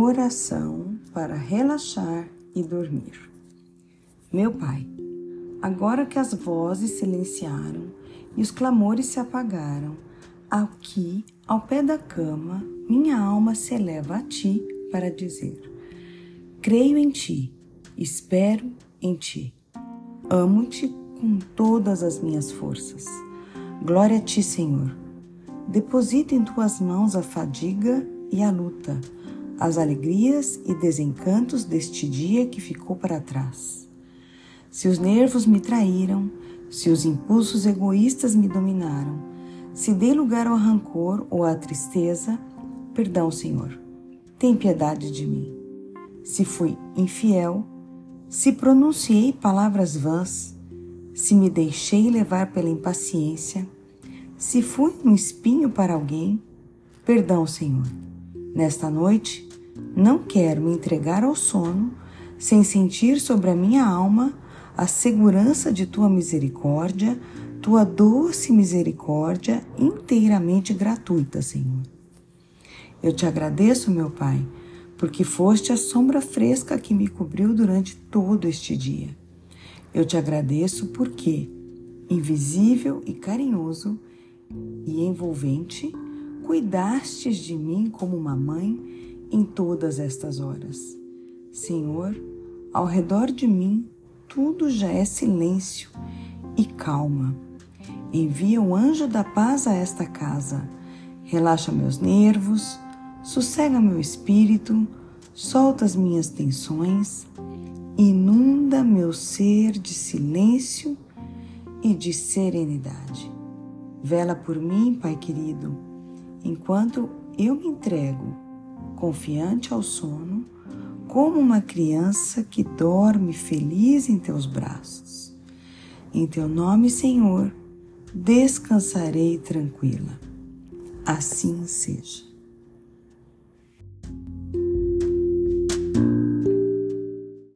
Oração para relaxar e dormir. Meu Pai, agora que as vozes silenciaram e os clamores se apagaram, aqui, ao pé da cama, minha alma se eleva a Ti para dizer: Creio em Ti, espero em Ti, amo-Te com todas as minhas forças. Glória a Ti, Senhor. Deposita em Tuas mãos a fadiga e a luta as alegrias e desencantos deste dia que ficou para trás. Se os nervos me traíram, se os impulsos egoístas me dominaram, se dei lugar ao rancor ou à tristeza, perdão, Senhor, tem piedade de mim. Se fui infiel, se pronunciei palavras vãs, se me deixei levar pela impaciência, se fui um espinho para alguém, perdão, Senhor. Nesta noite, não quero me entregar ao sono sem sentir sobre a minha alma a segurança de tua misericórdia, tua doce misericórdia inteiramente gratuita, Senhor. Eu te agradeço, meu Pai, porque foste a sombra fresca que me cobriu durante todo este dia. Eu te agradeço porque, invisível e carinhoso e envolvente, cuidastes de mim como uma mãe em todas estas horas. Senhor, ao redor de mim tudo já é silêncio e calma. Envia o anjo da paz a esta casa. Relaxa meus nervos, sossega meu espírito, solta as minhas tensões, inunda meu ser de silêncio e de serenidade. Vela por mim, Pai querido, enquanto eu me entrego confiante ao sono, como uma criança que dorme feliz em teus braços. Em teu nome, Senhor, descansarei tranquila. Assim seja.